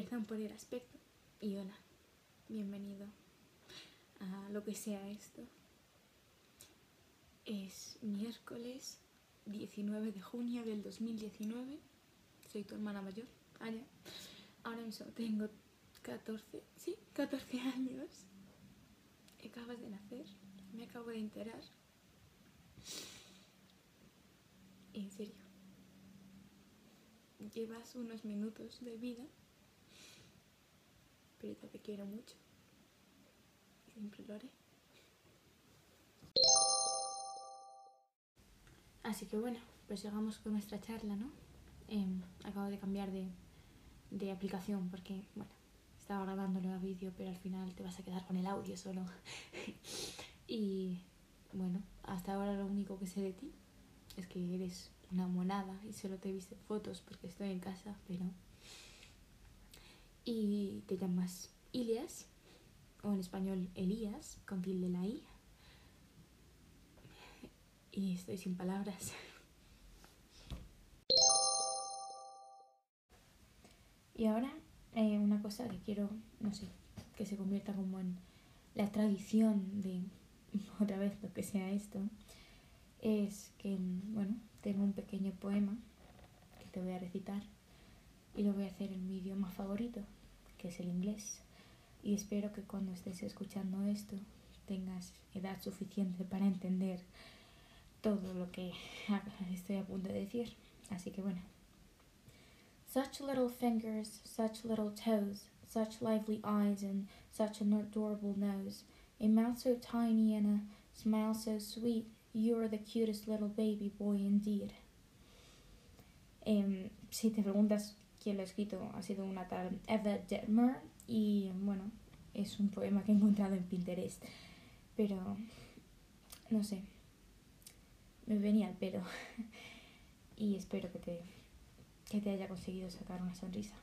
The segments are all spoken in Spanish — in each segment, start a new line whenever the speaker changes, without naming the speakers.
Perdón por el aspecto. Y hola, bienvenido a lo que sea esto. Es miércoles 19 de junio del 2019. Soy tu hermana mayor, Aya. Ahora mismo tengo 14, sí, 14 años. Acabas de nacer, me acabo de enterar. En serio. Llevas unos minutos de vida, yo te quiero mucho. Siempre lo haré. Así que bueno, pues llegamos con nuestra charla, ¿no? Em, acabo de cambiar de, de aplicación porque, bueno, estaba grabándolo a vídeo, pero al final te vas a quedar con el audio solo. y bueno, hasta ahora lo único que sé de ti es que eres una monada y solo te viste fotos porque estoy en casa, pero... Y te llamas Ilias, o en español Elías, con tilde la I. Y estoy sin palabras. Y ahora eh, una cosa que quiero, no sé, que se convierta como en la tradición de otra vez lo que sea esto, es que, bueno, tengo un pequeño poema que te voy a recitar y lo voy a hacer en mi idioma favorito, que es el inglés. Y espero que cuando estés escuchando esto tengas edad suficiente para entender todo lo que estoy a punto de decir. Así que bueno. Such little fingers, such little toes, such lively eyes and such an adorable nose, a mouth so tiny and a smile so sweet, You are the cutest little baby boy indeed. Eh, si te preguntas quién lo ha escrito, ha sido una tal Eva Detmer y bueno, es un poema que he encontrado en Pinterest. Pero, no sé, me venía al pelo y espero que te, que te haya conseguido sacar una sonrisa.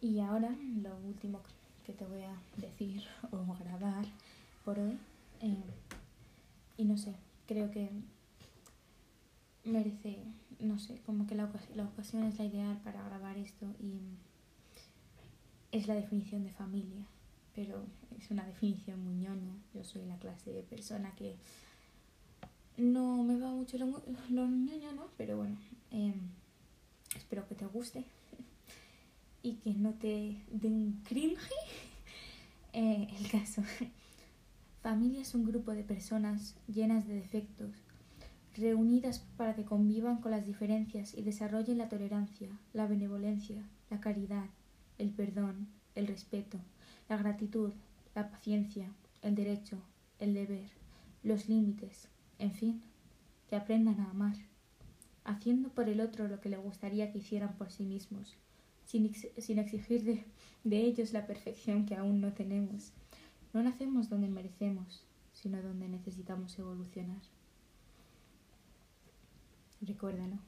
Y ahora lo último que te voy a decir o grabar por hoy. Eh, y no sé, creo que merece, no sé, como que la, la ocasión es la ideal para grabar esto y es la definición de familia, pero es una definición muy ñoña. Yo soy la clase de persona que no me va mucho lo, lo ñoño, ¿no? Pero bueno, eh, espero que te guste y que no te dé un cringe. Eh, el caso. Familia es un grupo de personas llenas de defectos, reunidas para que convivan con las diferencias y desarrollen la tolerancia, la benevolencia, la caridad, el perdón, el respeto, la gratitud, la paciencia, el derecho, el deber, los límites, en fin, que aprendan a amar, haciendo por el otro lo que le gustaría que hicieran por sí mismos sin, exigir de ellos la perfección que aún no tenemos. No nacemos donde merecemos, sino donde necesitamos evolucionar. Recuérdalo.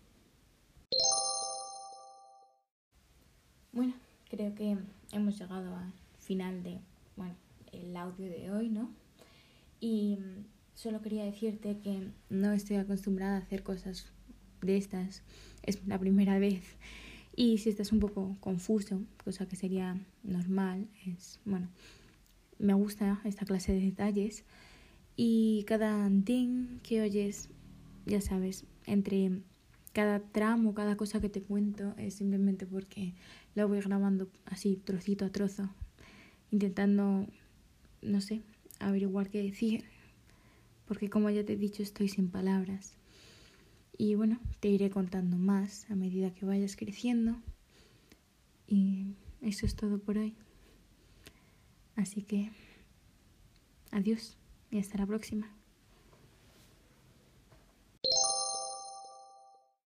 Bueno, creo que hemos llegado al final de, el audio de hoy, ¿no? Y solo quería decirte que no estoy acostumbrada a hacer cosas de estas. Es la primera vez y si estás un poco confuso, cosa que sería normal, es, bueno, me gusta esta clase de detalles. Y cada ding que oyes, ya sabes, entre cada tramo, cada cosa que te cuento, es simplemente porque lo voy grabando así, trocito a trozo, intentando, no sé, averiguar qué decir. Porque como ya te he dicho, estoy sin palabras. Y bueno, te iré contando más a medida que vayas creciendo. Y eso es todo por hoy. Así que adiós y hasta la próxima.